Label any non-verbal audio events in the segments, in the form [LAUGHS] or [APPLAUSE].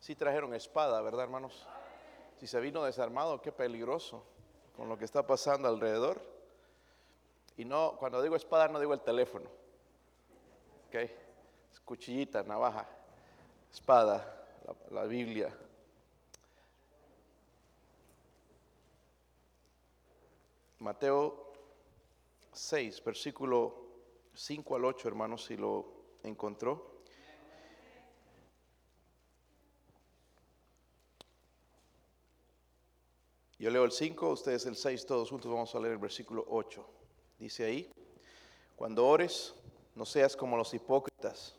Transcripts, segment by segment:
Sí trajeron espada, ¿verdad, hermanos? Si se vino desarmado, qué peligroso con lo que está pasando alrededor. Y no, cuando digo espada, no digo el teléfono. ¿Ok? cuchillita, navaja, espada, la, la Biblia. Mateo 6, versículo 5 al 8, hermanos, si lo encontró. Yo leo el 5, ustedes el 6, todos juntos vamos a leer el versículo 8. Dice ahí, cuando ores, no seas como los hipócritas,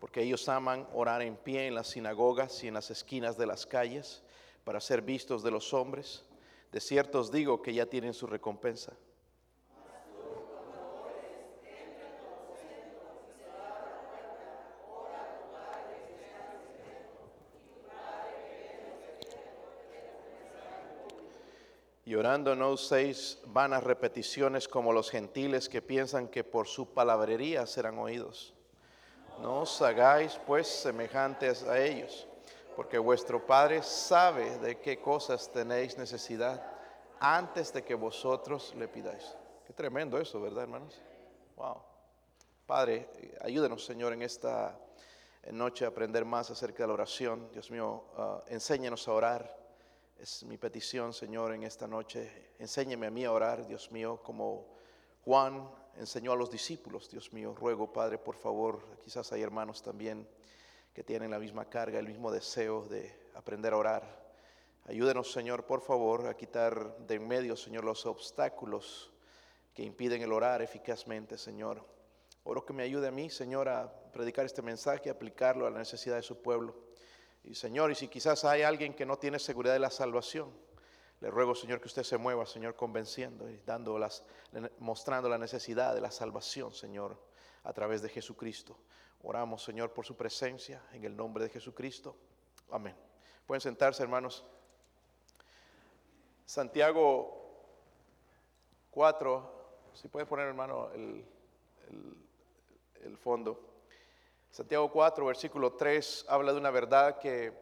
porque ellos aman orar en pie en las sinagogas y en las esquinas de las calles para ser vistos de los hombres. De cierto os digo que ya tienen su recompensa. Y orando no uséis vanas repeticiones como los gentiles que piensan que por su palabrería serán oídos. No os hagáis pues semejantes a ellos, porque vuestro Padre sabe de qué cosas tenéis necesidad antes de que vosotros le pidáis. Qué tremendo eso, ¿verdad, hermanos? Wow. Padre, ayúdenos, Señor, en esta noche a aprender más acerca de la oración. Dios mío, uh, enséñanos a orar es mi petición, Señor, en esta noche. Enséñeme a mí a orar, Dios mío, como Juan enseñó a los discípulos, Dios mío. Ruego, Padre, por favor, quizás hay hermanos también que tienen la misma carga, el mismo deseo de aprender a orar. Ayúdenos, Señor, por favor, a quitar de en medio, Señor, los obstáculos que impiden el orar eficazmente, Señor. Oro que me ayude a mí, Señor, a predicar este mensaje, a aplicarlo a la necesidad de su pueblo. Y Señor, y si quizás hay alguien que no tiene seguridad de la salvación, le ruego, Señor, que usted se mueva, Señor, convenciendo y mostrando la necesidad de la salvación, Señor, a través de Jesucristo. Oramos, Señor, por su presencia en el nombre de Jesucristo. Amén. Pueden sentarse, hermanos. Santiago 4, si puede poner, hermano, el, el fondo. Santiago 4, versículo 3, habla de una verdad que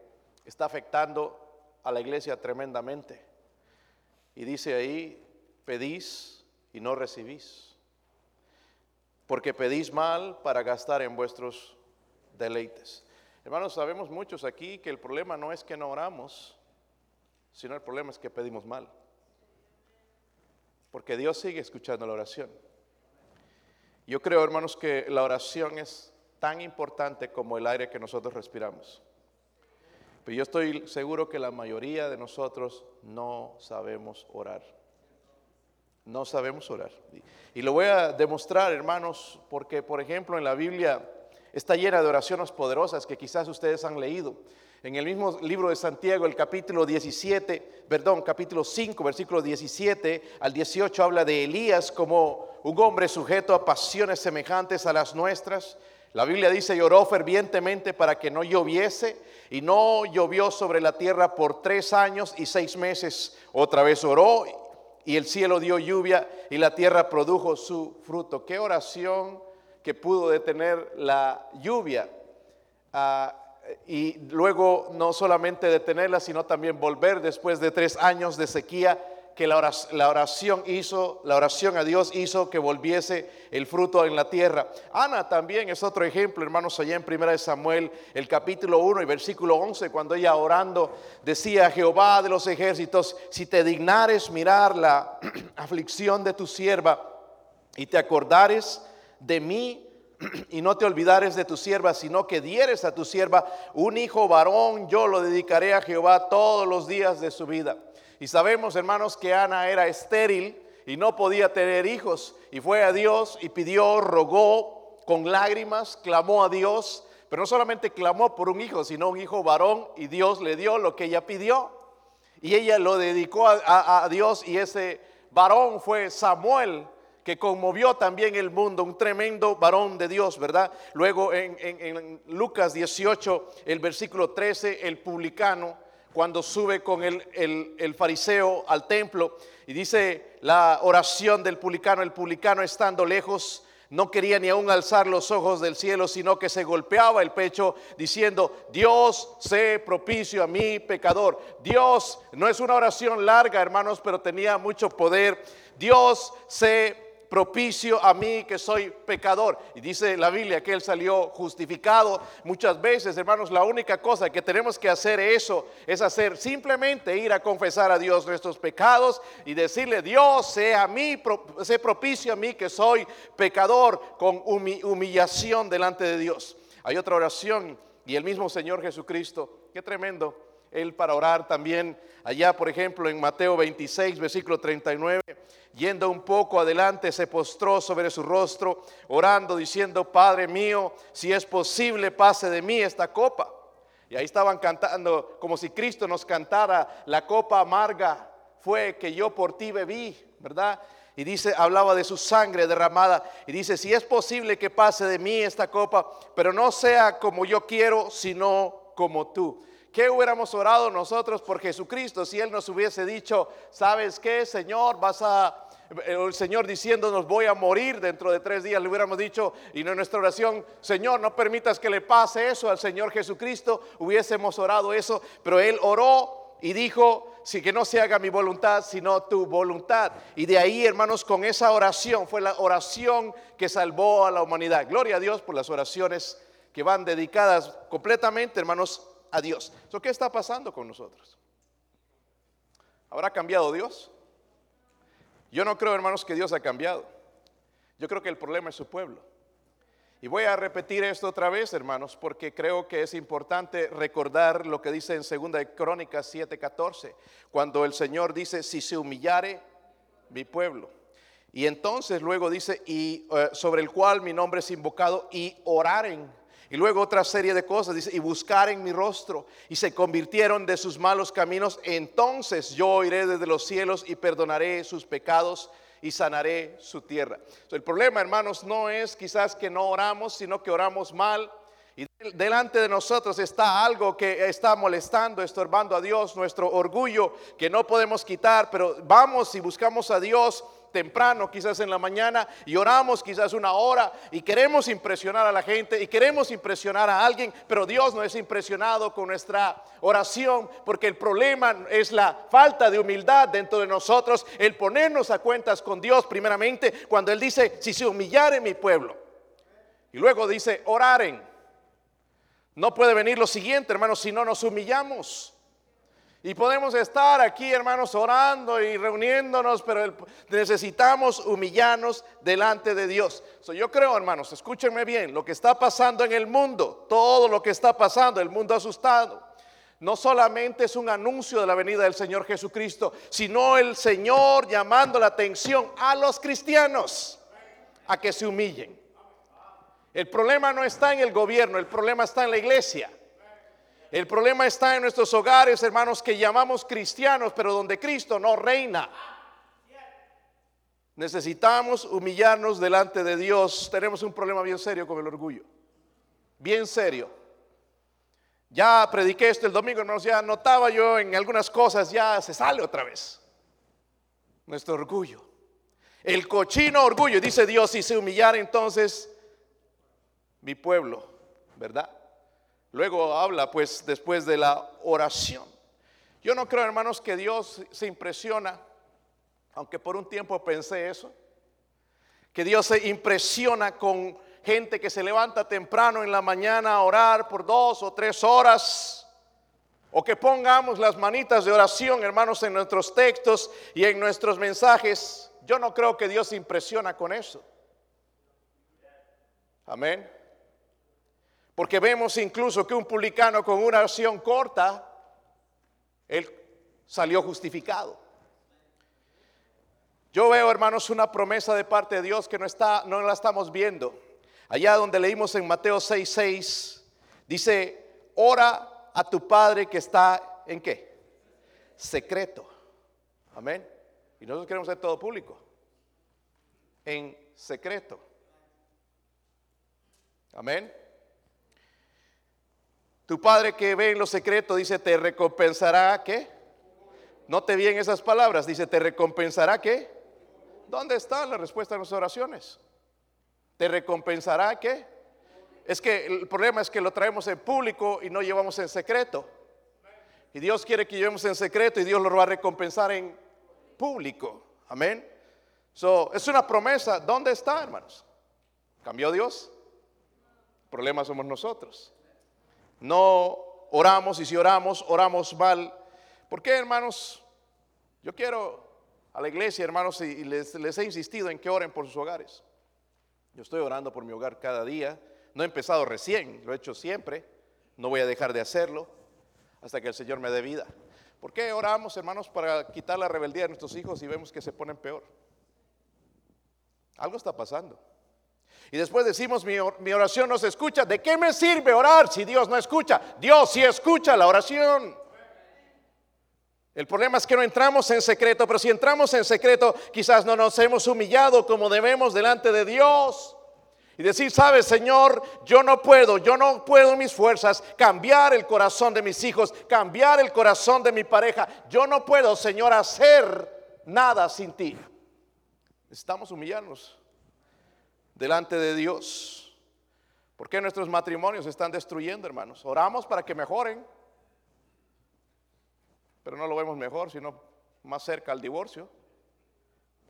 está afectando a la iglesia tremendamente. Y dice ahí, pedís y no recibís. Porque pedís mal para gastar en vuestros deleites. Hermanos, sabemos muchos aquí que el problema no es que no oramos, sino el problema es que pedimos mal. Porque Dios sigue escuchando la oración. Yo creo, hermanos, que la oración es tan importante como el aire que nosotros respiramos. Pero yo estoy seguro que la mayoría de nosotros no sabemos orar. No sabemos orar. Y lo voy a demostrar, hermanos, porque, por ejemplo, en la Biblia está llena de oraciones poderosas que quizás ustedes han leído. En el mismo libro de Santiago, el capítulo 17, perdón, capítulo 5, versículo 17 al 18 habla de Elías como un hombre sujeto a pasiones semejantes a las nuestras, la Biblia dice, lloró fervientemente para que no lloviese y no llovió sobre la tierra por tres años y seis meses. Otra vez oró y el cielo dio lluvia y la tierra produjo su fruto. Qué oración que pudo detener la lluvia. Ah, y luego no solamente detenerla, sino también volver después de tres años de sequía que la oración, hizo, la oración a Dios hizo que volviese el fruto en la tierra. Ana también es otro ejemplo, hermanos, allá en 1 Samuel, el capítulo 1 y versículo 11, cuando ella orando decía, Jehová de los ejércitos, si te dignares mirar la [CLEARS THROAT] aflicción de tu sierva y te acordares de mí, [CLEARS THROAT] y no te olvidares de tu sierva, sino que dieres a tu sierva un hijo varón, yo lo dedicaré a Jehová todos los días de su vida. Y sabemos, hermanos, que Ana era estéril y no podía tener hijos. Y fue a Dios y pidió, rogó con lágrimas, clamó a Dios. Pero no solamente clamó por un hijo, sino un hijo varón. Y Dios le dio lo que ella pidió. Y ella lo dedicó a, Dios y ese varón fue Samuel que conmovió también el mundo, un tremendo varón de Dios, ¿verdad? Luego en, Lucas 18, el versículo 13, el publicano cuando sube con el, fariseo al templo y dice la oración del publicano, el publicano estando lejos no quería ni aún alzar los ojos del cielo, sino que se golpeaba el pecho diciendo, Dios, sé propicio a mí, pecador. Dios, no es una oración larga, hermanos, pero tenía mucho poder. Dios, sé propicio a mí que soy pecador. Y dice la Biblia que él salió justificado. Muchas veces, hermanos, la única cosa que tenemos que hacer eso es hacer simplemente ir a confesar a Dios nuestros pecados y decirle, Dios, sea mí, sé propicio a mí que soy pecador con humillación delante de Dios. Hay otra oración y el mismo Señor Jesucristo, qué tremendo, él para orar también allá, por ejemplo, en Mateo 26, versículo 39 yendo un poco adelante, se postró sobre su rostro, orando, diciendo, Padre mío, si es posible, pase de mí esta copa. Y ahí estaban cantando como si Cristo nos cantara, la copa amarga fue que yo por ti bebí, ¿verdad? Y dice, hablaba de su sangre derramada. Y dice, si es posible que pase de mí esta copa, pero no sea como yo quiero, sino como tú. ¿Qué hubiéramos orado nosotros por Jesucristo si Él nos hubiese dicho, sabes qué, Señor, vas a, el Señor diciéndonos voy a morir dentro de tres días, le hubiéramos dicho, y en nuestra oración, Señor, no permitas que le pase eso al Señor Jesucristo, hubiésemos orado eso, pero Él oró y dijo, si que no se haga mi voluntad, sino tu voluntad. Y de ahí, hermanos, con esa oración, fue la oración que salvó a la humanidad. Gloria a Dios por las oraciones que van dedicadas completamente, hermanos, a Dios. ¿Qué está pasando con nosotros? ¿Habrá cambiado Dios? Yo no creo, hermanos, que Dios ha cambiado. Yo creo que el problema es su pueblo. Y voy a repetir esto otra vez, hermanos, porque creo que es importante recordar lo que dice en 2 Crónicas 7:14, cuando el Señor dice, si se humillare mi pueblo. Y entonces luego dice, y eh, sobre el cual mi nombre es invocado, y oraren y luego otra serie de cosas, dice, y buscar en mi rostro, y se convirtieron de sus malos caminos, entonces yo iré desde los cielos y perdonaré sus pecados y sanaré su tierra. el problema, hermanos, no es quizás que no oramos, sino que oramos mal. Y delante de nosotros está algo que está molestando, estorbando a Dios, nuestro orgullo que no podemos quitar, pero vamos y buscamos a Dios temprano, quizás en la mañana, y oramos quizás una hora y queremos impresionar a la gente y queremos impresionar a alguien, pero Dios no es impresionado con nuestra oración porque el problema es la falta de humildad dentro de nosotros, el ponernos a cuentas con Dios primeramente cuando Él dice, si se humillare mi pueblo, y luego dice, oraren. No puede venir lo siguiente, hermanos, si no nos humillamos. Y podemos estar aquí, hermanos, orando y reuniéndonos, pero necesitamos humillarnos delante de Dios. yo creo, hermanos, escúchenme bien, lo que está pasando en el mundo, todo lo que está pasando, el mundo asustado, no solamente es un anuncio de la venida del Señor Jesucristo, sino el Señor llamando la atención a los cristianos a que se humillen. El problema no está en el gobierno, el problema está en la iglesia. El problema está en nuestros hogares, hermanos, que llamamos cristianos, pero donde Cristo no reina. Necesitamos humillarnos delante de Dios. Tenemos un problema bien serio con el orgullo. Bien serio. Ya prediqué esto el domingo, hermanos, ya notaba yo en algunas cosas, ya se sale otra vez. Nuestro orgullo. El cochino orgullo, dice Dios, si se humillara entonces mi pueblo, ¿verdad? Luego habla pues después de la oración. Yo no creo, hermanos, que Dios se impresiona, aunque por un tiempo pensé eso, que Dios se impresiona con gente que se levanta temprano en la mañana a orar por dos o tres horas, o que pongamos las manitas de oración, hermanos, en nuestros textos y en nuestros mensajes. Yo no creo que Dios se impresiona con eso. Amén. Porque vemos incluso que un publicano con una oración corta, él salió justificado. Yo veo, hermanos, una promesa de parte de Dios que no está no la estamos viendo. Allá donde leímos en Mateo 6:6 dice, "Ora a tu Padre que está en qué? Secreto." Amén. Y nosotros queremos ser todo público. En secreto. Amén. Tu padre que ve en lo secreto dice, te recompensará qué? Note bien esas palabras, dice, te recompensará qué? ¿Dónde está la respuesta a nuestras oraciones? te recompensará qué? Es que el problema es que lo traemos en público y no llevamos en secreto. Y Dios quiere que llevemos en secreto y Dios lo va a recompensar en público. Amén. So, es una promesa. ¿Dónde está, hermanos? ¿Cambió Dios? El problema somos nosotros. No oramos y si oramos, oramos mal. ¿Por qué, hermanos? Yo quiero a la iglesia, hermanos, y les, he insistido en que oren por sus hogares. Yo estoy orando por mi hogar cada día. No he empezado recién, lo he hecho siempre. No voy a dejar de hacerlo hasta que el Señor me dé vida. ¿Por qué oramos, hermanos, para quitar la rebeldía de nuestros hijos y vemos que se ponen peor? Algo está pasando. Y después decimos, mi, oración no se escucha. ¿De qué me sirve orar si Dios no escucha? Dios sí escucha la oración. El problema es que no entramos en secreto, pero si entramos en secreto, quizás no nos hemos humillado como debemos delante de Dios. Y decir, sabes, Señor, yo no puedo, yo no puedo mis fuerzas cambiar el corazón de mis hijos, cambiar el corazón de mi pareja. Yo no puedo, Señor, hacer nada sin ti. Necesitamos humillarnos delante de Dios. ¿Por qué nuestros matrimonios se están destruyendo, hermanos? Oramos para que mejoren, pero no lo vemos mejor, sino más cerca al divorcio.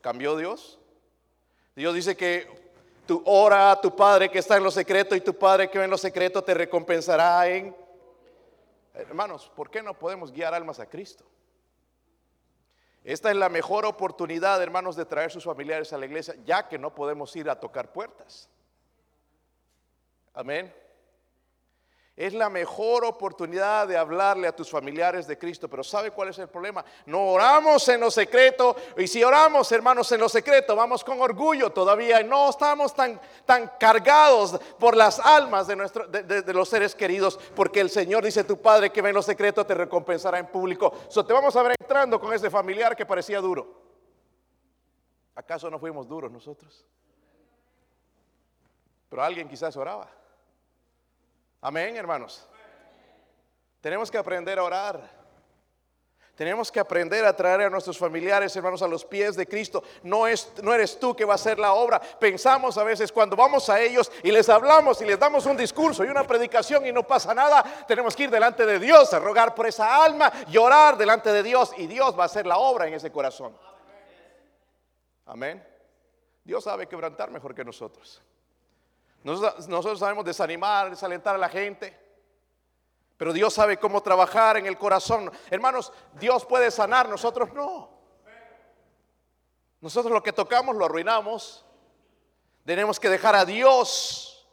¿Cambió Dios? Dios dice que Tú ora a tu Padre que está en lo secreto y tu Padre que ve en lo secreto te recompensará en... Hermanos, ¿por qué no podemos guiar almas a Cristo? Esta es la mejor oportunidad, hermanos, de traer sus familiares a la iglesia, ya que no podemos ir a tocar puertas. Amén. Es la mejor oportunidad de hablarle a tus familiares de Cristo, pero ¿sabe cuál es el problema? No oramos en lo secreto y si oramos, hermanos, en lo secreto, vamos con orgullo todavía y no estamos tan, tan cargados por las almas de, de, los seres queridos, porque el Señor dice, tu Padre que ve en lo secreto te recompensará en público. So, te vamos a ver entrando con ese familiar que parecía duro. ¿Acaso no fuimos duros nosotros? Pero alguien quizás oraba. Amén, hermanos. Tenemos que aprender a orar. Tenemos que aprender a traer a nuestros familiares, hermanos, a los pies de Cristo. No, es, no eres tú que va a hacer la obra. Pensamos a veces cuando vamos a ellos y les hablamos y les damos un discurso y una predicación y no pasa nada, tenemos que ir delante de Dios a rogar por esa alma, llorar delante de Dios y Dios va a hacer la obra en ese corazón. Amén. Dios sabe quebrantar mejor que nosotros. Nosotros, sabemos desanimar, desalentar a la gente. Pero Dios sabe cómo trabajar en el corazón. Hermanos, Dios puede sanar, nosotros no. Nosotros lo que tocamos lo arruinamos. Tenemos que dejar a Dios.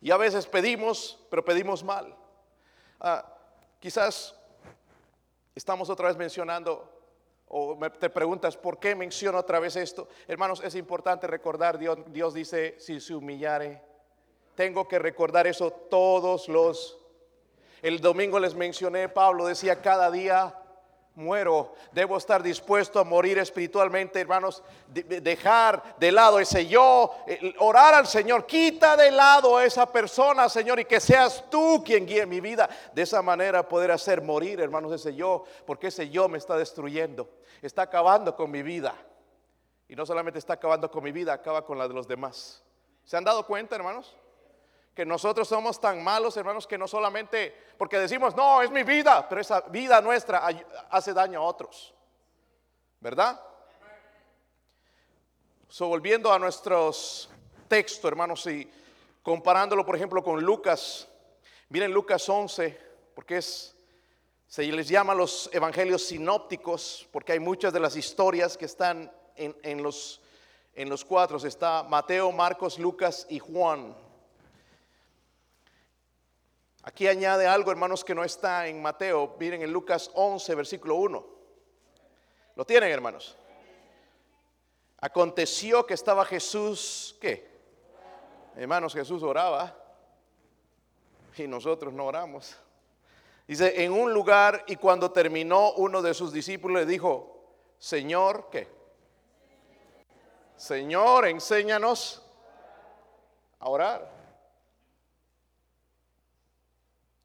Y a veces pedimos, pero pedimos mal. Ah, quizás estamos otra vez mencionando, o te preguntas, ¿por qué menciono otra vez esto? Hermanos, es importante recordar, Dios, Dios dice, si se humillare tengo que recordar eso todos los... El domingo les mencioné, Pablo decía, cada día muero, debo estar dispuesto a morir espiritualmente, hermanos, dejar de lado ese yo, orar al Señor, quita de lado a esa persona, Señor, y que seas tú quien guíe mi vida. De esa manera poder hacer morir, hermanos, ese yo, porque ese yo me está destruyendo, está acabando con mi vida. Y no solamente está acabando con mi vida, acaba con la de los demás. ¿Se han dado cuenta, hermanos? Que nosotros somos tan malos, hermanos, que no solamente porque decimos, no, es mi vida, pero esa vida nuestra hace daño a otros. ¿Verdad? So, volviendo a nuestros textos, hermanos, y comparándolo, por ejemplo, con Lucas, miren Lucas 11, porque se les llama los evangelios sinópticos, porque hay muchas de las historias que están en, en los, en los cuatro. Está Mateo, Marcos, Lucas y Juan. Aquí añade algo, hermanos, que no está en Mateo. Miren en Lucas 11, versículo 1. ¿Lo tienen, hermanos? Aconteció que estaba Jesús, ¿qué? Hermanos, Jesús oraba y nosotros no oramos. Dice, en un lugar y cuando terminó uno de sus discípulos le dijo, Señor, ¿qué? Señor, enséñanos a orar.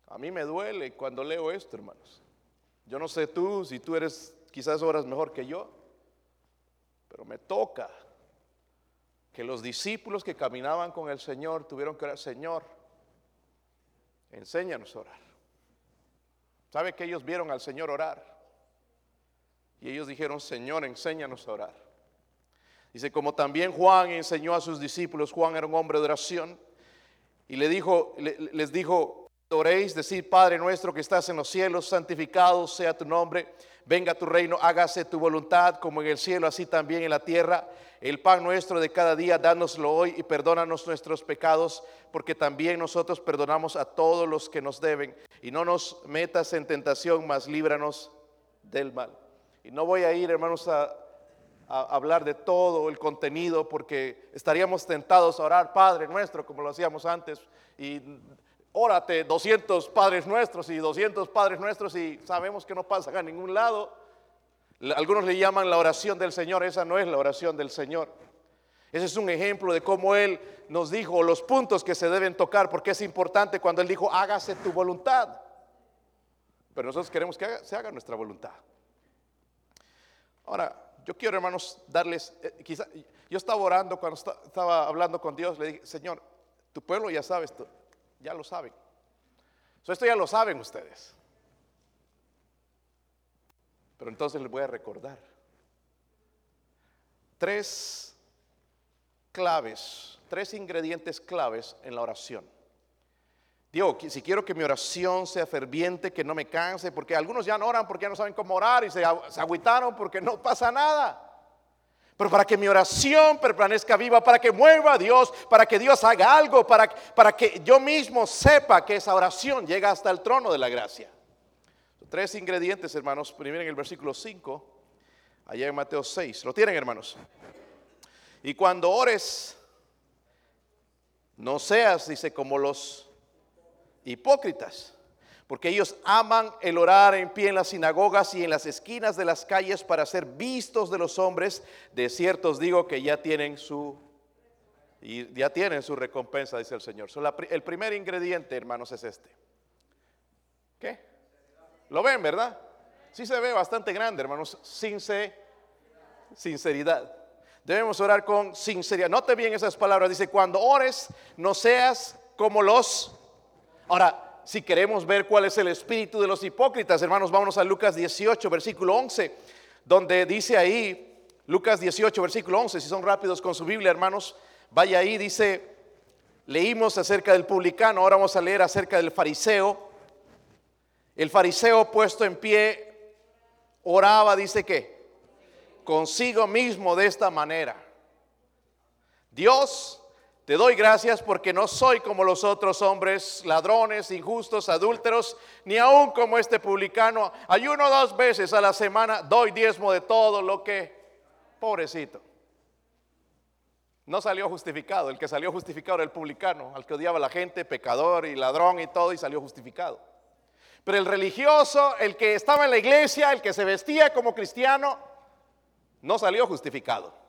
A mí me duele cuando leo esto, hermanos. Yo no sé tú, si tú eres quizás horas mejor que yo, pero me toca que los discípulos que caminaban con el Señor tuvieron que orar, Señor, enséñanos a orar. ¿Sabe que ellos vieron al Señor orar? Y ellos dijeron, Señor, enséñanos a orar. Dice, como también Juan enseñó a sus discípulos, Juan era un hombre de oración, y le dijo, les dijo, oréis, decir, Padre nuestro que estás en los cielos, santificado sea tu nombre, venga tu reino, hágase tu voluntad como en el cielo, así también en la tierra. El pan nuestro de cada día, dánoslo hoy y perdónanos nuestros pecados, porque también nosotros perdonamos a todos los que nos deben. Y no nos metas en tentación, mas líbranos del mal. Y no voy a ir, hermanos, a, hablar de todo el contenido, porque estaríamos tentados a orar, Padre nuestro, como lo hacíamos antes, y órate 200 Padres nuestros y 200 Padres nuestros, y sabemos que no pasan a ningún lado. Algunos le llaman la oración del Señor, esa no es la oración del Señor. Ese es un ejemplo de cómo Él nos dijo los puntos que se deben tocar, porque es importante cuando Él dijo, hágase tu voluntad. Pero nosotros queremos que se haga nuestra voluntad. Ahora, yo quiero, hermanos, darles, eh, yo estaba orando cuando estaba hablando con Dios, le dije, Señor, tu pueblo ya sabe esto, ya lo saben. esto ya lo saben ustedes. Pero entonces les voy a recordar tres claves, tres ingredientes claves en la oración. Digo, si quiero que mi oración sea ferviente, que no me canse, porque algunos ya no oran porque ya no saben cómo orar y se, se agüitaron porque no pasa nada. Pero para que mi oración permanezca viva, para que mueva a Dios, para que Dios haga algo, para, para que yo mismo sepa que esa oración llega hasta el trono de la gracia. Tres ingredientes, hermanos. Primero en el versículo 5, allá en Mateo 6. ¿Lo tienen, hermanos? Y cuando ores, no seas, dice, como los hipócritas, porque ellos aman el orar en pie en las sinagogas y en las esquinas de las calles para ser vistos de los hombres. De cierto os digo que ya tienen su y ya tienen su recompensa, dice el Señor. el primer ingrediente, hermanos, es este. ¿Qué? ¿Lo ven, verdad? Sí se ve bastante grande, hermanos. sinceridad. Debemos orar con sinceridad. Note bien esas palabras. Dice, cuando ores, no seas como los... Ahora, si queremos ver cuál es el espíritu de los hipócritas, hermanos, vámonos a Lucas 18, versículo 11, donde dice ahí, Lucas 18, versículo 11, si son rápidos con su Biblia, hermanos, vaya ahí, dice, leímos acerca del publicano, ahora vamos a leer acerca del fariseo. El fariseo puesto en pie oraba, dice que, consigo mismo de esta manera. Dios, te doy gracias porque no soy como los otros hombres, ladrones, injustos, adúlteros, ni aún como este publicano. Ayuno dos veces a la semana, doy diezmo de todo lo que, pobrecito. No salió justificado, el que salió justificado era el publicano, al que odiaba la gente, pecador y ladrón y todo, y salió justificado. Pero el religioso, el que estaba en la iglesia, el que se vestía como cristiano, no salió justificado.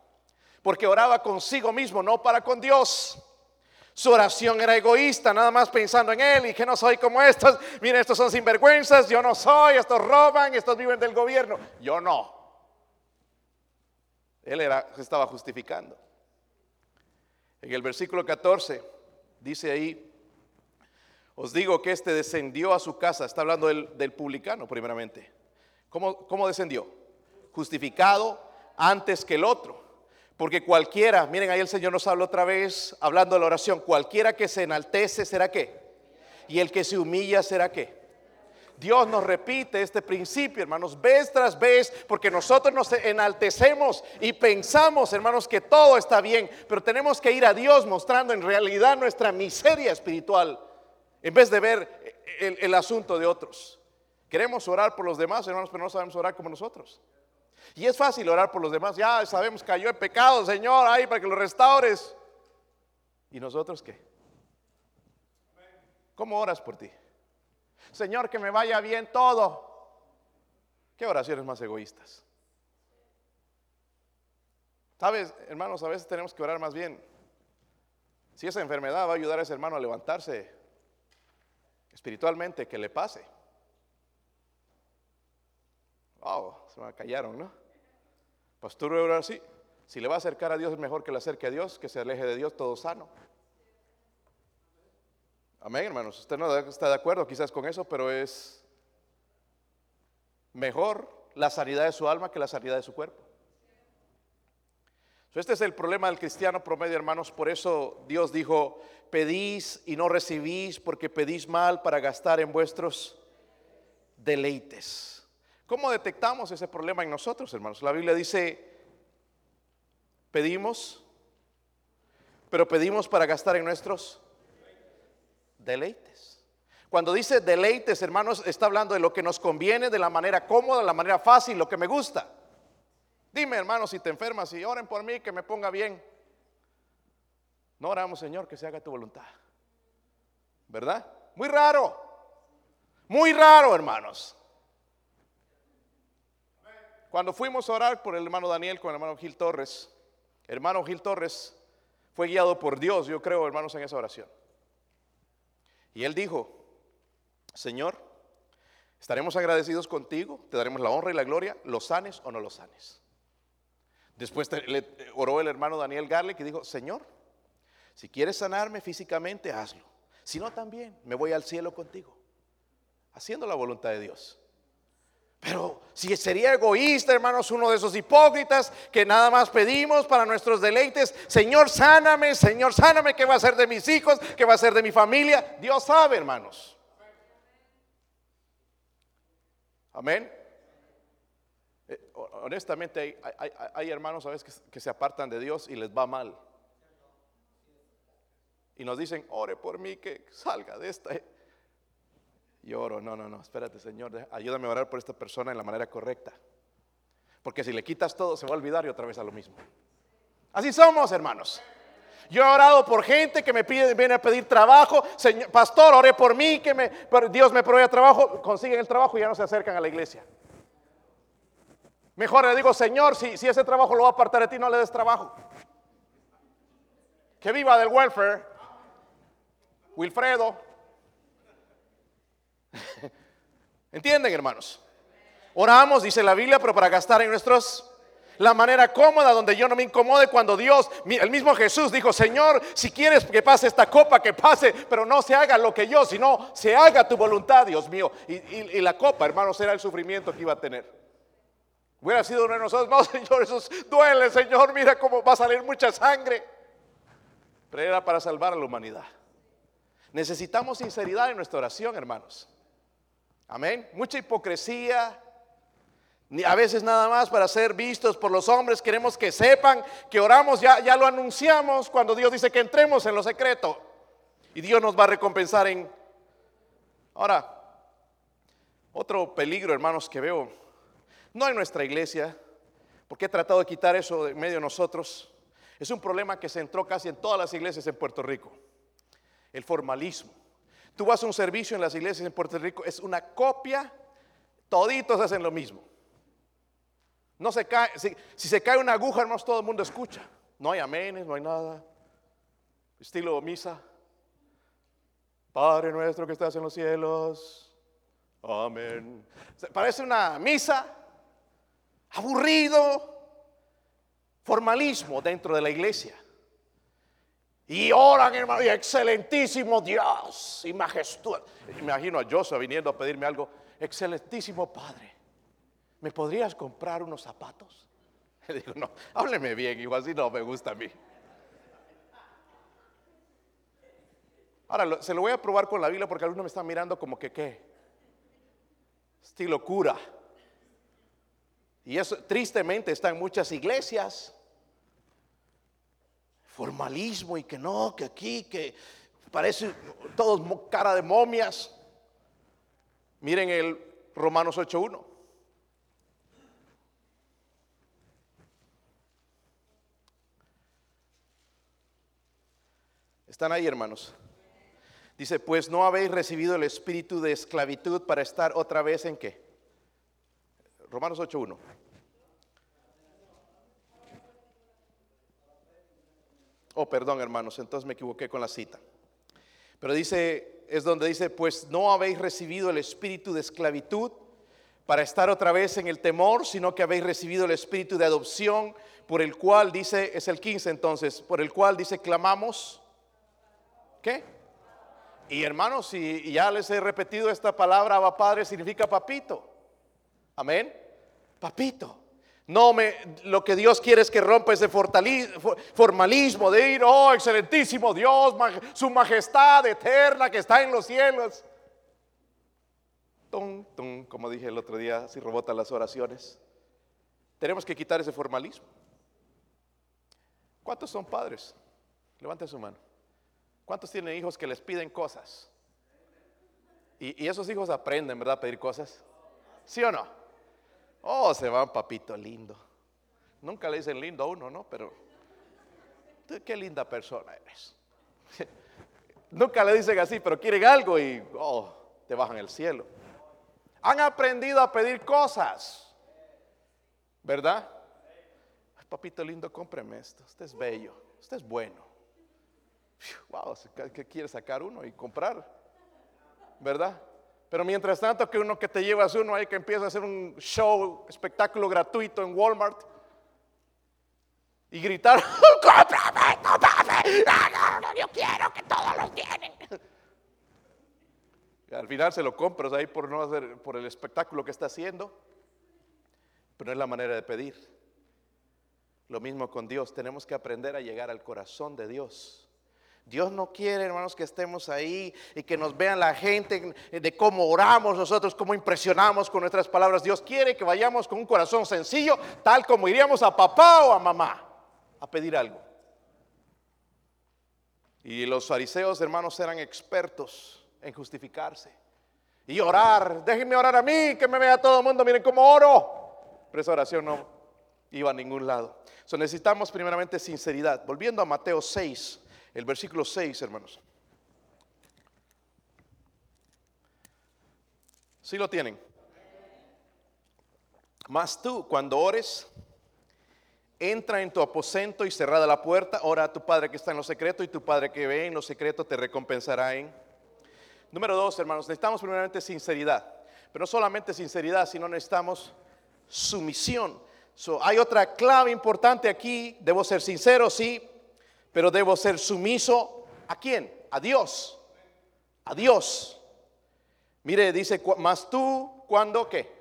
Porque oraba consigo mismo, no para con Dios. Su oración era egoísta, nada más pensando en él y que no soy como estos. Miren, estos son sinvergüenzas, yo no soy, estos roban, estos viven del gobierno. Yo no. Él se estaba justificando. En el versículo 14 dice ahí, os digo que este descendió a su casa, está hablando del, publicano primeramente. ¿Cómo, ¿Cómo descendió? Justificado antes que el otro. Porque cualquiera, miren ahí el Señor nos habla otra vez, hablando de la oración, cualquiera que se enaltece será qué. Y el que se humilla será qué. Dios nos repite este principio, hermanos, vez tras vez, porque nosotros nos enaltecemos y pensamos, hermanos, que todo está bien, pero tenemos que ir a Dios mostrando en realidad nuestra miseria espiritual en vez de ver el, asunto de otros. Queremos orar por los demás, hermanos, pero no sabemos orar como nosotros. Y es fácil orar por los demás. Ya sabemos que cayó en pecado, Señor, ahí para que lo restaures. ¿Y nosotros qué? ¿Cómo oras por ti? Señor, que me vaya bien todo. ¿Qué oraciones más egoístas? Sabes, hermanos, a veces tenemos que orar más bien. Si esa enfermedad va a ayudar a ese hermano a levantarse, espiritualmente que le pase. Oh, se me callaron, ¿no? Pastor, ahora sí. Si le va a acercar a Dios es mejor que le acerque a Dios, que se aleje de Dios todo sano. Amén, hermanos. Usted no está de acuerdo quizás con eso, pero es mejor la sanidad de su alma que la sanidad de su cuerpo. Este es el problema del cristiano promedio, hermanos. Por eso Dios dijo, pedís y no recibís porque pedís mal para gastar en vuestros deleites. ¿Cómo detectamos ese problema en nosotros, hermanos? La Biblia dice, pedimos, pero pedimos para gastar en nuestros deleites. Cuando dice deleites, hermanos, está hablando de lo que nos conviene, de la manera cómoda, de la manera fácil, lo que me gusta. Dime, hermano, si te enfermas y oren por mí, que me ponga bien. No oramos, Señor, que se haga tu voluntad. ¿Verdad? Muy raro. Muy raro, hermanos. Cuando fuimos a orar por el hermano Daniel con el hermano Gil Torres, hermano Gil Torres fue guiado por Dios, yo creo, hermanos, en esa oración. Y él dijo, Señor, estaremos agradecidos contigo, te daremos la honra y la gloria, los sanes o no los sanes. Después le oró el hermano Daniel Garlic y dijo, Señor, si quieres sanarme físicamente, hazlo. Si no, también me voy al cielo contigo, haciendo la voluntad de Dios. Pero si sería egoísta, hermanos, uno de esos hipócritas que nada más pedimos para nuestros deleites, Señor, sáname, Señor, sáname, ¿qué va a ser de mis hijos? ¿Qué va a ser de mi familia? Dios sabe, hermanos. Amén. Eh, honestamente, hay, hermanos a veces que, que se apartan de Dios y les va mal. Y nos dicen, ore por mí que salga de esta. Y oro, no, no, no, espérate Señor, ayúdame a orar por esta persona en la manera correcta. Porque si le quitas todo, se va a olvidar y otra vez a lo mismo. Así somos, hermanos. Yo he orado por gente que me pide, viene a pedir trabajo. Señor, pastor, oré por mí, que me, Dios me provee trabajo. Consiguen el trabajo y ya no se acercan a la iglesia. Mejor le digo, Señor, si, si ese trabajo lo va a apartar de ti, no le des trabajo. Que viva del welfare. Wilfredo. [LAUGHS] ¿Entienden, hermanos? Oramos, dice la Biblia, pero para gastar en nuestros la manera cómoda donde yo no me incomode cuando Dios, el mismo Jesús dijo, Señor, si quieres que pase esta copa, que pase, pero no se haga lo que yo, sino se haga tu voluntad, Dios mío. Y, la copa, hermanos, era el sufrimiento que iba a tener. Hubiera sido uno de nosotros, [LAUGHS] no, Señor, eso duele, Señor, mira cómo va a salir mucha sangre. Pero era para salvar a la humanidad. Necesitamos sinceridad en nuestra oración, hermanos. Amén. Mucha hipocresía. A veces nada más para ser vistos por los hombres. Queremos que sepan que oramos, ya, ya lo anunciamos cuando Dios dice que entremos en lo secreto. Y Dios nos va a recompensar en... Ahora, otro peligro, hermanos, que veo, no en nuestra iglesia, porque he tratado de quitar eso de medio de nosotros, es un problema que se entró casi en todas las iglesias en Puerto Rico el formalismo. Tú vas a un servicio en las iglesias en Puerto Rico, es una copia, toditos hacen lo mismo. No se cae, si, se cae una aguja, hermanos, todo el mundo escucha. No hay aménes, no hay nada. Estilo misa. Padre nuestro que estás en los cielos. Amén. Parece una misa. Aburrido. Formalismo dentro de la iglesia. Y oran, hermano, y excelentísimo Dios y majestuoso. Imagino a Joshua viniendo a pedirme algo. Excelentísimo Padre, ¿me podrías comprar unos zapatos? [LAUGHS] Le digo, no, hábleme bien, igual así no me gusta a mí. Ahora, se lo voy a probar con la Biblia porque algunos me están mirando como que, ¿qué? Estilo cura. Y eso tristemente está en muchas iglesias formalismo y que no, que aquí, que parece todos cara de momias. Miren el Romanos 8.1. Están ahí, hermanos. Dice, pues no habéis recibido el espíritu de esclavitud para estar otra vez en qué. Romanos 8.1. Oh, perdón, hermanos, entonces me equivoqué con la cita. Pero dice, es donde dice, pues no habéis recibido el espíritu de esclavitud para estar otra vez en el temor, sino que habéis recibido el espíritu de adopción, por el cual dice, es el 15 entonces, por el cual dice, clamamos. ¿Qué? Y hermanos, si ya les he repetido esta palabra, Abba Padre significa papito. Amén. Papito. No me, lo que Dios quiere es que rompa ese formalismo de ir, oh, excelentísimo Dios, su majestad eterna que está en los cielos. Tum, tum, como dije el otro día, si rebotan las oraciones. Tenemos que quitar ese formalismo. ¿Cuántos son padres? Levanten su mano. ¿Cuántos tienen hijos que les piden cosas? Y, y esos hijos aprenden, ¿verdad? A pedir cosas. ¿Sí o no? Oh, se va papito lindo. Nunca le dicen lindo a uno, ¿no? Pero qué linda persona eres. [LAUGHS] Nunca le dicen así, pero quieren algo y oh, te bajan el cielo. Han aprendido a pedir cosas, ¿verdad? papito lindo, cómpreme esto. Usted es bello, usted es bueno. Wow, ¿qué quiere sacar uno y comprar? ¿Verdad? Pero mientras tanto que uno que te llevas uno ahí que empieza a hacer un show, espectáculo gratuito en Walmart y gritar, [LAUGHS] ¡cómprame, cómprame! Yo quiero que todos los tienen. Al final se lo compras ahí por no hacer, por el espectáculo que está haciendo, pero no es la manera de pedir. Lo mismo con Dios, tenemos que aprender a llegar al corazón de Dios. Dios no quiere, hermanos, que estemos ahí y que nos vean la gente de cómo oramos nosotros, cómo impresionamos con nuestras palabras. Dios quiere que vayamos con un corazón sencillo, tal como iríamos a papá o a mamá a pedir algo. Y los fariseos, hermanos, eran expertos en justificarse y orar. Déjenme orar a mí, que me vea todo el mundo, miren cómo oro. Pero esa oración no iba a ningún lado. So, necesitamos primeramente sinceridad. Volviendo a Mateo 6 el versículo 6, hermanos. ¿Sí lo tienen? Mas tú, cuando ores, entra en tu aposento y cerrada la puerta, ora a tu Padre que está en lo secreto y tu Padre que ve en lo secreto te recompensará en. Número dos, hermanos, necesitamos primeramente sinceridad, pero no solamente sinceridad, sino necesitamos sumisión. hay otra clave importante aquí, debo ser sincero, sí, pero debo ser sumiso a quién? A Dios. A Dios. Mire, dice, más tú, ¿cuándo qué?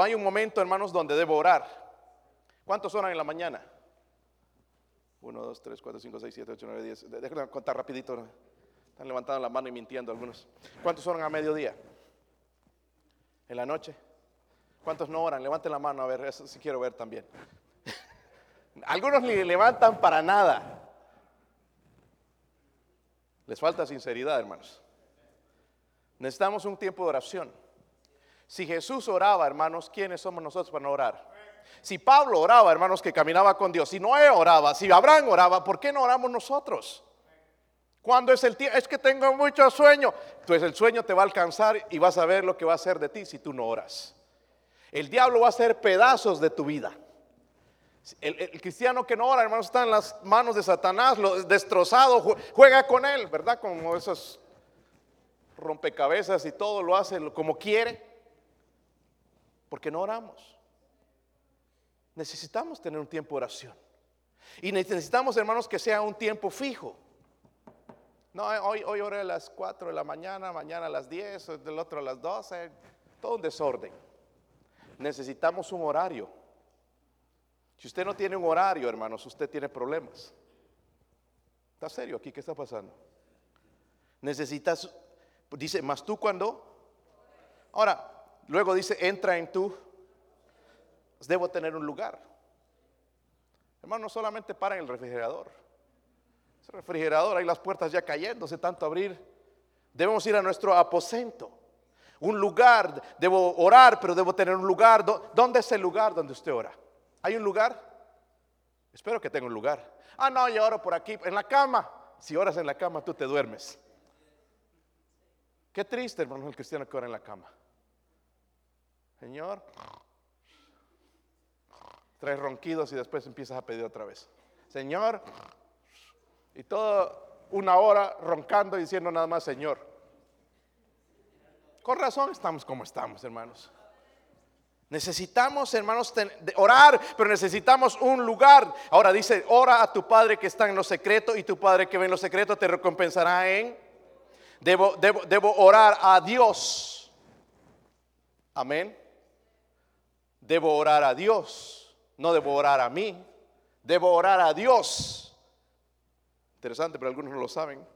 Hay un momento, hermanos, donde debo orar. ¿Cuántos oran en la mañana? 1, 2, 3, 4, 5, 6, 7, 8, 9, 10. Déjenme contar rapidito. Están levantando la mano y mintiendo algunos. ¿Cuántos oran a mediodía? ¿En la noche? ¿Cuántos no oran? Levanten la mano a ver, eso sí quiero ver también. [LAUGHS] algunos ni levantan para nada. Les falta sinceridad, hermanos. Necesitamos un tiempo de oración. Si Jesús oraba, hermanos, ¿quiénes somos nosotros para no orar? Si Pablo oraba, hermanos, que caminaba con Dios, si Noé oraba, si Abraham oraba, ¿por qué no oramos nosotros? Cuando es el tiempo? Es que tengo mucho sueño. Entonces el sueño te va a alcanzar y vas a ver lo que va a hacer de ti si tú no oras. El diablo va a hacer pedazos de tu vida. El, cristiano que no ora, hermanos, está en las manos de Satanás, lo destrozado, juega con él, ¿verdad? Como esos rompecabezas y todo lo hace como quiere, porque no oramos. Necesitamos tener un tiempo de oración. Y necesitamos, hermanos, que sea un tiempo fijo. No, hoy, hoy oré a las 4 de la mañana, mañana a las 10, del otro a las 12, todo un desorden. Necesitamos un horario. Si usted no tiene un horario, hermanos, usted tiene problemas. ¿Está serio aquí? ¿Qué está pasando? Necesitas, dice, más tú cuando. Ahora, luego dice, entra en tú. Debo tener un lugar. Hermano, no solamente para en el refrigerador. Ese refrigerador, hay las puertas ya cayéndose, tanto abrir. Debemos ir a nuestro aposento. Un lugar, debo orar, pero debo tener un lugar. ¿Dónde es el lugar donde usted ora? ¿Hay un lugar? Espero que tenga un lugar. Ah, no, yo oro por aquí, en la cama. Si oras en la cama, tú te duermes. Qué triste, hermano, el cristiano que ora en la cama. Señor, traes ronquidos y después empiezas a pedir otra vez. Señor, y toda una hora roncando y diciendo nada más, Señor. Con razón estamos como estamos, hermanos. Necesitamos, hermanos, orar, pero necesitamos un lugar. Ahora dice, ora a tu Padre que está en lo secreto y tu Padre que ve en lo secreto te recompensará en... Debo, debo, orar a Dios. Amén. Debo orar a Dios, no debo orar a mí. Debo orar a Dios. Interesante, pero algunos no lo saben.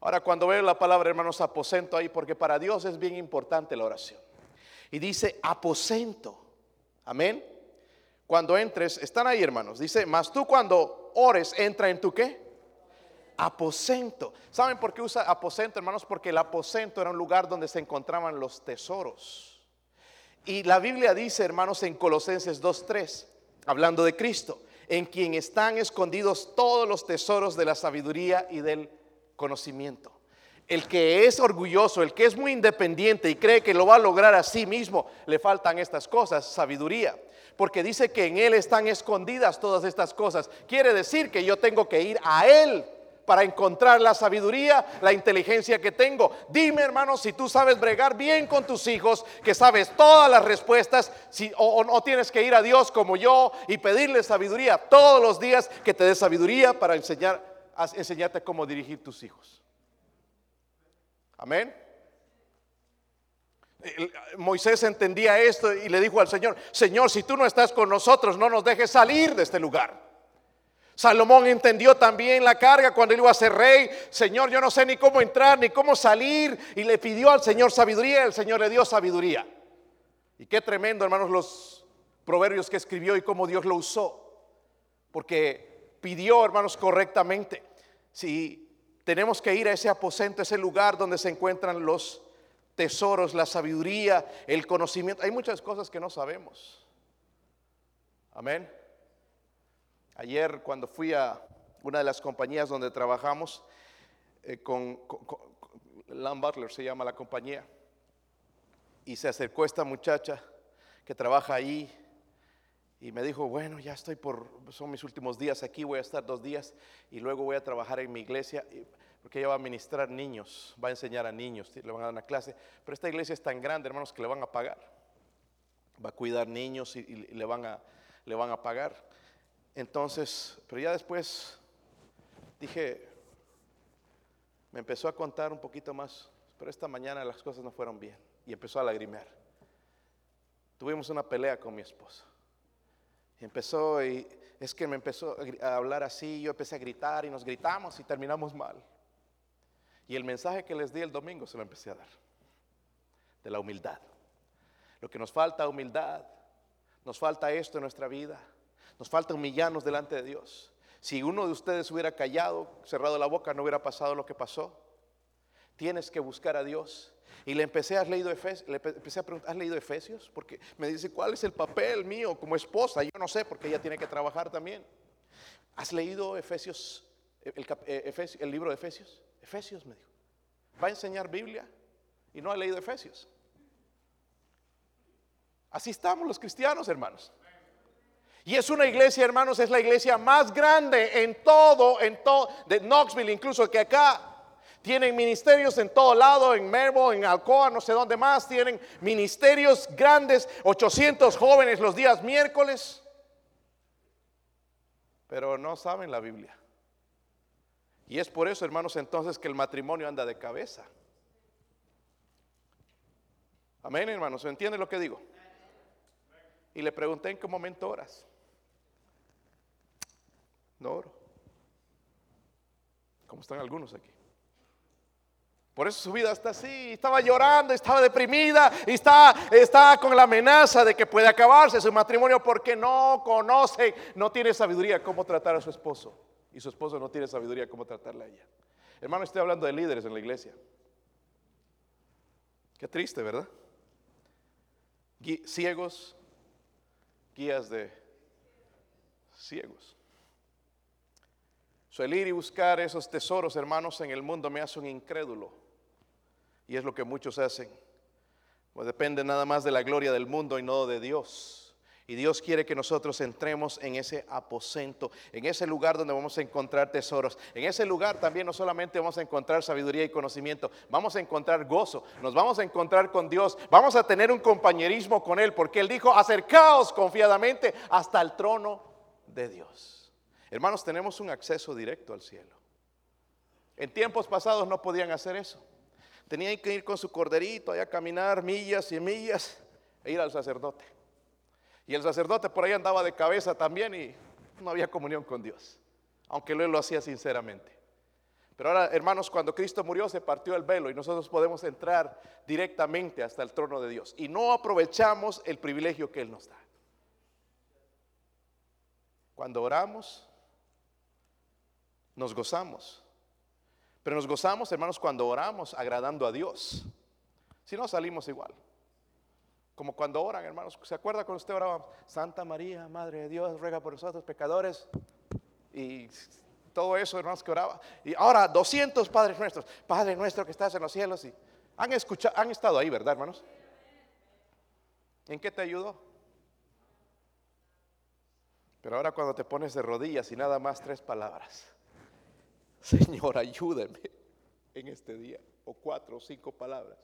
Ahora, cuando veo la palabra, hermanos, aposento ahí, porque para Dios es bien importante la oración. Y dice aposento. Amén. Cuando entres, están ahí, hermanos. Dice, mas tú cuando ores, entra en tu qué? Aposento. ¿Saben por qué usa aposento, hermanos? Porque el aposento era un lugar donde se encontraban los tesoros. Y la Biblia dice, hermanos, en Colosenses 2.3, hablando de Cristo, en quien están escondidos todos los tesoros de la sabiduría y del conocimiento. El que es orgulloso, el que es muy independiente y cree que lo va a lograr a sí mismo, le faltan estas cosas, sabiduría. Porque dice que en Él están escondidas todas estas cosas. Quiere decir que yo tengo que ir a Él para encontrar la sabiduría, la inteligencia que tengo. Dime, hermano, si tú sabes bregar bien con tus hijos, que sabes todas las respuestas, si, o, no tienes que ir a Dios como yo y pedirle sabiduría todos los días, que te dé sabiduría para enseñar, enseñarte cómo dirigir tus hijos. Amén. Moisés entendía esto y le dijo al Señor, Señor, si tú no estás con nosotros, no nos dejes salir de este lugar. Salomón entendió también la carga cuando él iba a ser rey. Señor, yo no sé ni cómo entrar, ni cómo salir. Y le pidió al Señor sabiduría, el Señor le dio sabiduría. Y qué tremendo, hermanos, los proverbios que escribió y cómo Dios lo usó. Porque pidió, hermanos, correctamente. Si tenemos que ir a ese aposento, ese lugar donde se encuentran los tesoros, la sabiduría, el conocimiento. Hay muchas cosas que no sabemos. Amén. Ayer cuando fui a una de las compañías donde trabajamos, eh, con, con, Butler se llama la compañía, y se acercó esta muchacha que trabaja ahí y me dijo, bueno, ya estoy por, son mis últimos días aquí, voy a estar dos días y luego voy a trabajar en mi iglesia, porque ella va a ministrar niños, va a enseñar a niños, le van a dar una clase, pero esta iglesia es tan grande, hermanos, que le van a pagar, va a cuidar niños y, le, van a, le van a pagar. Entonces, pero ya después dije, me empezó a contar un poquito más, pero esta mañana las cosas no fueron bien y empezó a lagrimear. Tuvimos una pelea con mi esposa. Empezó, y es que me empezó a hablar así, yo empecé a gritar y nos gritamos y terminamos mal. Y el mensaje que les di el domingo se lo empecé a dar, de la humildad. Lo que nos falta humildad, nos falta esto en nuestra vida. Nos falta humillarnos delante de Dios. Si uno de ustedes hubiera callado, cerrado la boca, no hubiera pasado lo que pasó. Tienes que buscar a Dios. Y le empecé, ¿has leído Efesios? Le empecé a preguntar, ¿has leído Efesios? Porque me dice, ¿cuál es el papel mío como esposa? Yo no sé, porque ella tiene que trabajar también. ¿Has leído Efesios, el, eh, el libro de Efesios? Efesios me dijo. ¿Va a enseñar Biblia? Y no ha leído Efesios. Así estamos los cristianos, hermanos. Y es una iglesia, hermanos, es la iglesia más grande en todo, en todo, de Knoxville, incluso que acá. Tienen ministerios en todo lado, en Mervo, en Alcoa, no sé dónde más. Tienen ministerios grandes, 800 jóvenes los días miércoles. Pero no saben la Biblia. Y es por eso, hermanos, entonces que el matrimonio anda de cabeza. Amén, hermanos. ¿Entienden lo que digo? Y le pregunté en qué momento oras. No oro. Como están algunos aquí. Por eso su vida está así, estaba llorando, estaba deprimida está, está con la amenaza de que puede acabarse su matrimonio porque no conoce, no tiene sabiduría cómo tratar a su esposo. Y su esposo no tiene sabiduría cómo tratarla a ella. Hermano, estoy hablando de líderes en la iglesia. Qué triste, ¿verdad? ciegos, guías de ciegos. So, ir y buscar esos tesoros, hermanos, en el mundo me hace un incrédulo. Y es lo que muchos hacen. Pues depende nada más de la gloria del mundo y no de Dios. Y Dios quiere que nosotros entremos en ese aposento, en ese lugar donde vamos a encontrar tesoros. En ese lugar también no solamente vamos a encontrar sabiduría y conocimiento, vamos a encontrar gozo, nos vamos a encontrar con Dios, vamos a tener un compañerismo con Él, porque Él dijo, acercaos confiadamente hasta el trono de Dios. Hermanos, tenemos un acceso directo al cielo. En tiempos pasados no podían hacer eso. Tenían que ir con su corderito allá a caminar millas y millas e ir al sacerdote. Y el sacerdote por ahí andaba de cabeza también y no había comunión con Dios, aunque él lo hacía sinceramente. Pero ahora, hermanos, cuando Cristo murió se partió el velo y nosotros podemos entrar directamente hasta el trono de Dios. Y no aprovechamos el privilegio que Él nos da. Cuando oramos, nos gozamos. Pero nos gozamos, hermanos, cuando oramos agradando a Dios. Si no, salimos igual. Como cuando oran, hermanos. ¿Se acuerda cuando usted oraba? Santa María, Madre de Dios, ruega por nosotros pecadores. Y todo eso, hermanos, que oraba. Y ahora 200 Padres nuestros. Padre nuestro que estás en los cielos. Y han, escuchado, han estado ahí, ¿verdad, hermanos? ¿En qué te ayudó? Pero ahora cuando te pones de rodillas y nada más tres palabras. Señor, ayúdame en este día. O cuatro o cinco palabras.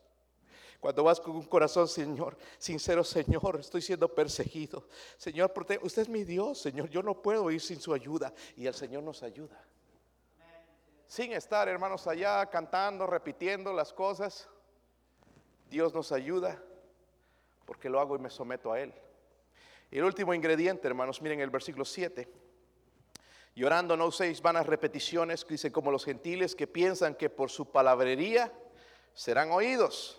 Cuando vas con un corazón, Señor, sincero, Señor, estoy siendo perseguido. Señor, usted es mi Dios, Señor, yo no puedo ir sin su ayuda. Y el Señor nos ayuda. Sin estar, hermanos, allá cantando, repitiendo las cosas. Dios nos ayuda porque lo hago y me someto a Él. El último ingrediente, hermanos, miren el versículo 7. Llorando no uséis vanas repeticiones, dice como los gentiles que piensan que por su palabrería serán oídos.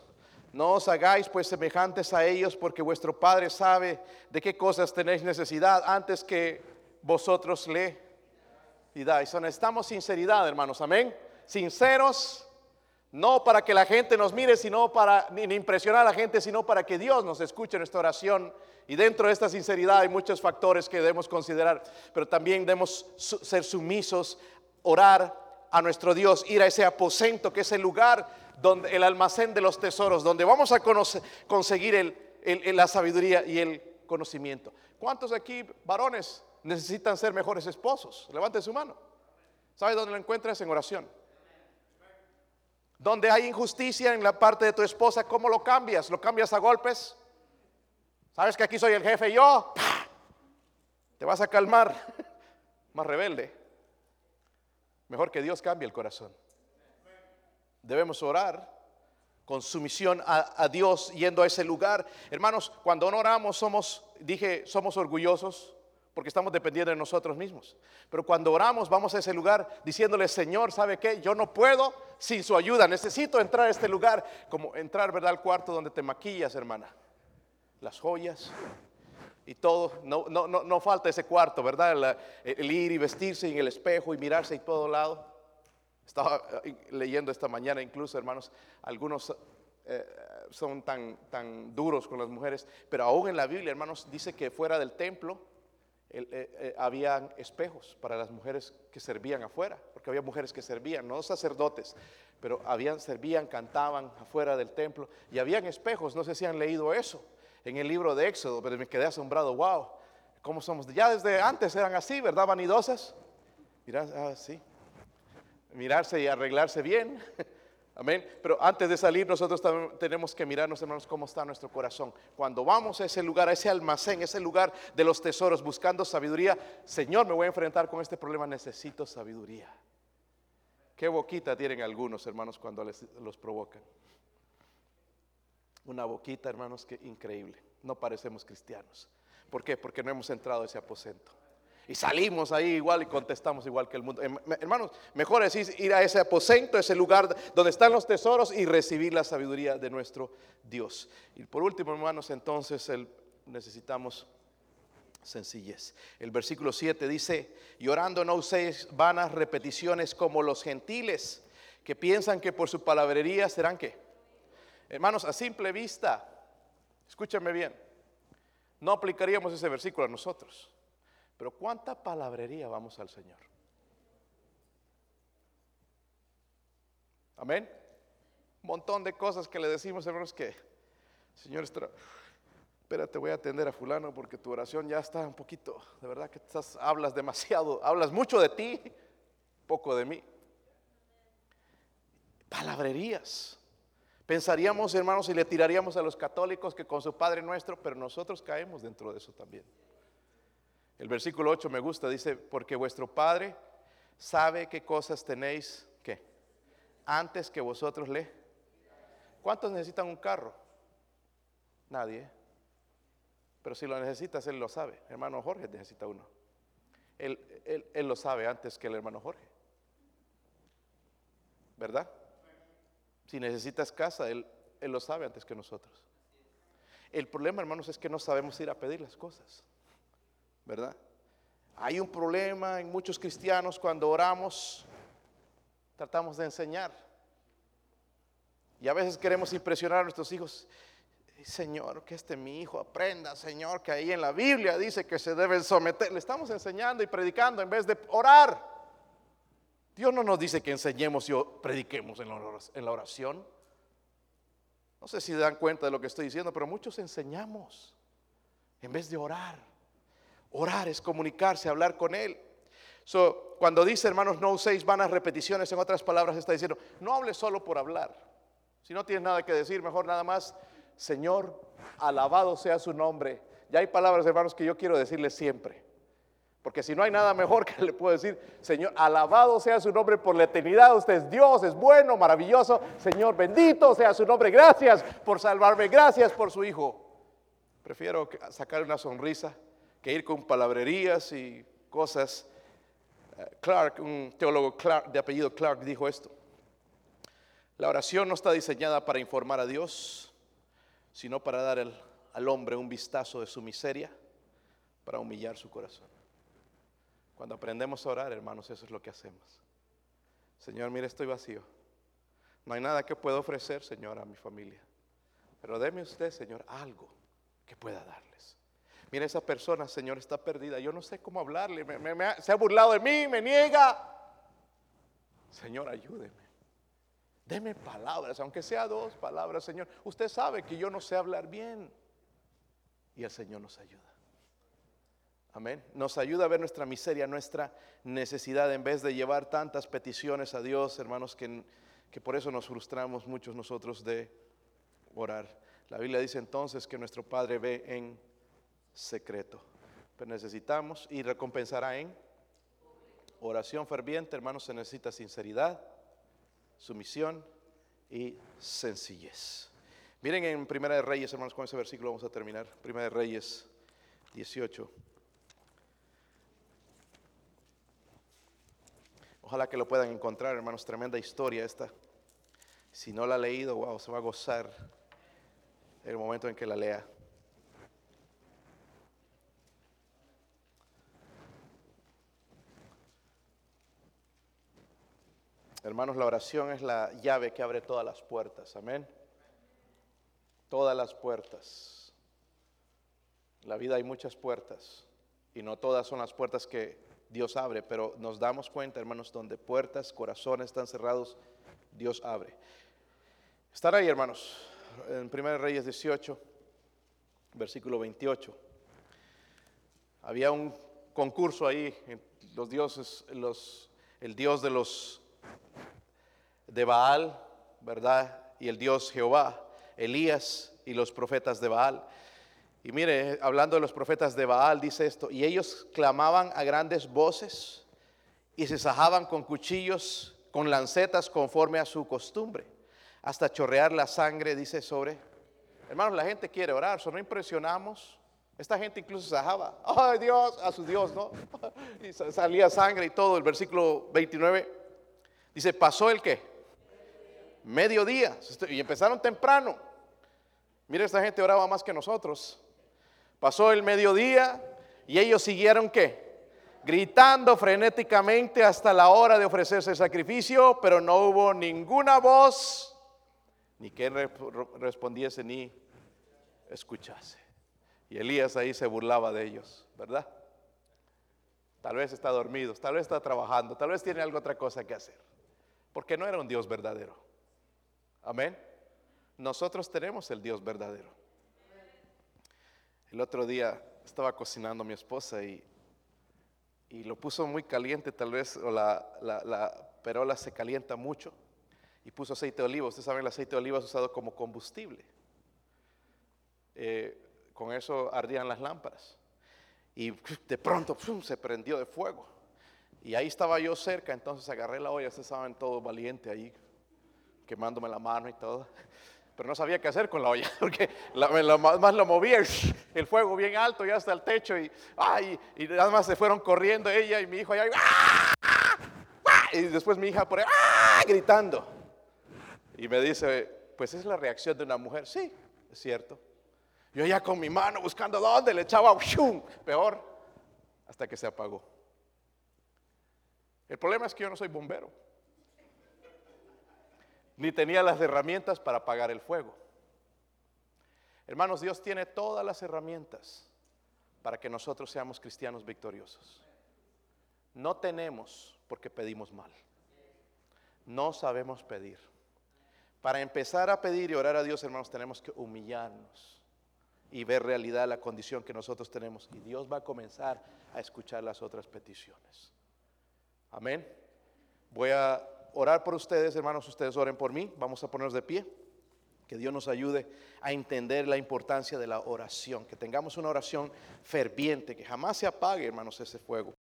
No os hagáis pues semejantes a ellos, porque vuestro Padre sabe de qué cosas tenéis necesidad antes que vosotros le pidáis. Necesitamos sinceridad, hermanos, amén. Sinceros, no para que la gente nos mire, sino para ni impresionar a la gente, sino para que Dios nos escuche nuestra oración. Y dentro de esta sinceridad hay muchos factores que debemos considerar, pero también debemos ser sumisos, orar a nuestro Dios, ir a ese aposento que es el lugar donde, el almacén de los tesoros, donde vamos a conseguir la sabiduría y el conocimiento. ¿Cuántos aquí, varones, necesitan ser mejores esposos? Levante su mano. ¿Sabe dónde lo encuentras? En oración. Donde hay injusticia en la parte de tu esposa, ¿cómo lo cambias? ¿Lo cambias a golpes? ¿Sabes que aquí soy el jefe yo? Te vas a calmar. Más rebelde. Mejor que Dios cambie el corazón. Debemos orar con sumisión a, a, Dios yendo a ese lugar. Hermanos, cuando no oramos somos, dije, somos orgullosos porque estamos dependiendo de nosotros mismos. Pero cuando oramos vamos a ese lugar diciéndole, Señor, ¿sabe qué? Yo no puedo sin su ayuda. Necesito entrar a este lugar, como entrar, ¿verdad? Al cuarto donde te maquillas, hermana. Las joyas y todo. No, no, no, no falta ese cuarto, ¿verdad? El, el ir y vestirse en el espejo y mirarse y todo lado. Estaba eh, leyendo esta mañana incluso, hermanos, algunos eh, son tan, tan duros con las mujeres, pero aún en la Biblia, hermanos, dice que fuera del templo eh, habían espejos para las mujeres que servían afuera, porque había mujeres que servían, no sacerdotes, pero habían, servían, cantaban afuera del templo y habían espejos, no sé si han leído eso en el libro de Éxodo, pero me quedé asombrado, wow, ¿cómo somos? Ya desde antes eran así, ¿verdad? Vanidosas. Mirá, ah, sí, mirarse y arreglarse bien. [LAUGHS] Amén. Pero antes de salir nosotros tenemos que mirarnos, hermanos, cómo está nuestro corazón. Cuando vamos a ese lugar, a ese almacén, ese lugar de los tesoros, buscando sabiduría, Señor, me voy a enfrentar con este problema, necesito sabiduría. Qué boquita tienen algunos, hermanos, cuando los provocan. Una boquita, hermanos, que increíble. No parecemos cristianos. ¿Por qué? Porque no hemos entrado a ese aposento. Y salimos ahí igual y contestamos igual que el mundo. Em, hermanos, mejor es ir a ese aposento, ese lugar donde están los tesoros y recibir la sabiduría de nuestro Dios. Y por último, hermanos, entonces necesitamos sencillez. El versículo 7 dice, llorando no uséis vanas repeticiones como los gentiles que piensan que por su palabrería serán qué. Hermanos, a simple vista, escúchame bien, no aplicaríamos ese versículo a nosotros. Pero ¿cuánta palabrería vamos al Señor? Amén. Un montón de cosas que le decimos, hermanos, que Señor espérate, voy a atender a fulano porque tu oración ya está un poquito, de verdad que estás, hablas demasiado, hablas mucho de ti, poco de mí. Palabrerías. Pensaríamos, hermanos, y le tiraríamos a los católicos que con su Padre nuestro, pero nosotros caemos dentro de eso también. El versículo 8 me gusta, dice, porque vuestro Padre sabe qué cosas tenéis, ¿qué? Antes que vosotros le. ¿Cuántos necesitan un carro? Nadie. Pero si lo necesitas, Él lo sabe. Hermano Jorge necesita uno. Él, él lo sabe antes que el hermano Jorge. ¿Verdad? Si necesitas casa, él, lo sabe antes que nosotros. El problema, hermanos, es que no sabemos ir a pedir las cosas. ¿Verdad? Hay un problema en muchos cristianos cuando oramos, tratamos de enseñar. Y a veces queremos impresionar a nuestros hijos. Señor, que este mi hijo aprenda, Señor, que ahí en la Biblia dice que se deben someter. Le estamos enseñando y predicando en vez de orar. Dios no nos dice que enseñemos y prediquemos en la oración. No sé si dan cuenta de lo que estoy diciendo, pero muchos enseñamos en vez de orar. Orar es comunicarse, hablar con Él. So, cuando dice, hermanos, no uséis vanas repeticiones, en otras palabras está diciendo, no hables solo por hablar. Si no tienes nada que decir, mejor nada más, Señor, alabado sea su nombre. Ya hay palabras, hermanos, que yo quiero decirles siempre. Porque si no hay nada mejor que [LAUGHS] le puedo decir, Señor, alabado sea su nombre por la eternidad. Usted es Dios, es bueno, maravilloso. Señor, bendito sea su nombre. Gracias por salvarme. Gracias por su Hijo. Prefiero sacar una sonrisa que ir con palabrerías y cosas. Eh, Clark, un teólogo de apellido Clark, dijo esto. La oración no está diseñada para informar a Dios, sino para dar al hombre un vistazo de su miseria, para humillar su corazón. Cuando aprendemos a orar, hermanos, eso es lo que hacemos. Señor, mire, estoy vacío. No hay nada que pueda ofrecer, Señor, a mi familia. Pero deme usted, Señor, algo que pueda darles. Mire, esa persona, Señor, está perdida. Yo no sé cómo hablarle. se ha burlado de mí, me niega. Señor, ayúdeme. Deme palabras, aunque sea dos palabras, Señor. Usted sabe que yo no sé hablar bien. Y el Señor nos ayuda. Amén. Nos ayuda a ver nuestra miseria, nuestra necesidad, en vez de llevar tantas peticiones a Dios, hermanos, que, que por eso nos frustramos muchos nosotros de orar. La Biblia dice entonces que nuestro Padre ve en secreto. Pero necesitamos y recompensará en oración ferviente, hermanos, se necesita sinceridad, sumisión y sencillez. Miren en Primera de Reyes, hermanos, con ese versículo vamos a terminar. Primera de Reyes 18. Ojalá que lo puedan encontrar, hermanos. Tremenda historia esta. Si no la ha leído, wow, se va a gozar el momento en que la lea. Hermanos, la oración es la llave que abre todas las puertas. Amén. Todas las puertas. En la vida hay muchas puertas y no todas son las puertas que Dios abre, pero nos damos cuenta, hermanos, donde puertas, corazones están cerrados, Dios abre. Estar ahí, hermanos, en 1 Reyes 18, versículo 28. Había un concurso ahí, los dioses, los, el dios de los de Baal, ¿verdad? Y el dios Jehová, Elías y los profetas de Baal. Y mire, hablando de los profetas de Baal, dice esto, y ellos clamaban a grandes voces y se sajaban con cuchillos, con lancetas conforme a su costumbre, hasta chorrear la sangre, dice sobre. Hermanos, la gente quiere orar, so no impresionamos. Esta gente incluso sajaba, ay Dios, a su Dios, ¿no? [LAUGHS] Y salía sangre y todo. El versículo 29 dice, pasó el qué? Mediodía. Y empezaron temprano. Mire, esta gente oraba más que nosotros. Pasó el mediodía y ellos siguieron qué? Gritando frenéticamente hasta la hora de ofrecerse el sacrificio, pero no hubo ninguna voz, ni que respondiese ni escuchase. Y Elías ahí se burlaba de ellos, ¿verdad? Tal vez está dormido, tal vez está trabajando, tal vez tiene algo otra cosa que hacer. Porque no era un Dios verdadero. Amén. Nosotros tenemos el Dios verdadero. El otro día estaba cocinando mi esposa y, y lo puso muy caliente, tal vez, o la, la, la perola se calienta mucho y puso aceite de oliva. Ustedes saben, el aceite de oliva es usado como combustible. Eh, con eso ardían las lámparas. Y de pronto se prendió de fuego. Y ahí estaba yo cerca, entonces agarré la olla, ustedes saben, todo valiente ahí, quemándome la mano y todo. Pero no sabía qué hacer con la olla, [LAUGHS] porque más lo movía [LAUGHS] el, fuego bien alto, ya hasta el techo, y, ay, y nada más se fueron corriendo ella y mi hijo allá, y después mi hija por ahí, gritando. Y me dice, pues es la reacción de una mujer. Sí, es cierto. Yo ya con mi mano buscando dónde le echaba, peor, hasta que se apagó. El problema es que yo no soy bombero, ni tenía las herramientas para apagar el fuego. Hermanos, Dios tiene todas las herramientas para que nosotros seamos cristianos victoriosos. No tenemos porque pedimos mal. No sabemos pedir. Para empezar a pedir y orar a Dios, hermanos, tenemos que humillarnos y ver realidad la condición que nosotros tenemos. Y Dios va a comenzar a escuchar las otras peticiones. Amén. Voy a orar por ustedes, hermanos. Ustedes oren por mí. Vamos a ponernos de pie. Que Dios nos ayude a entender la importancia de la oración. Que tengamos una oración ferviente, que jamás se apague, hermanos, ese fuego.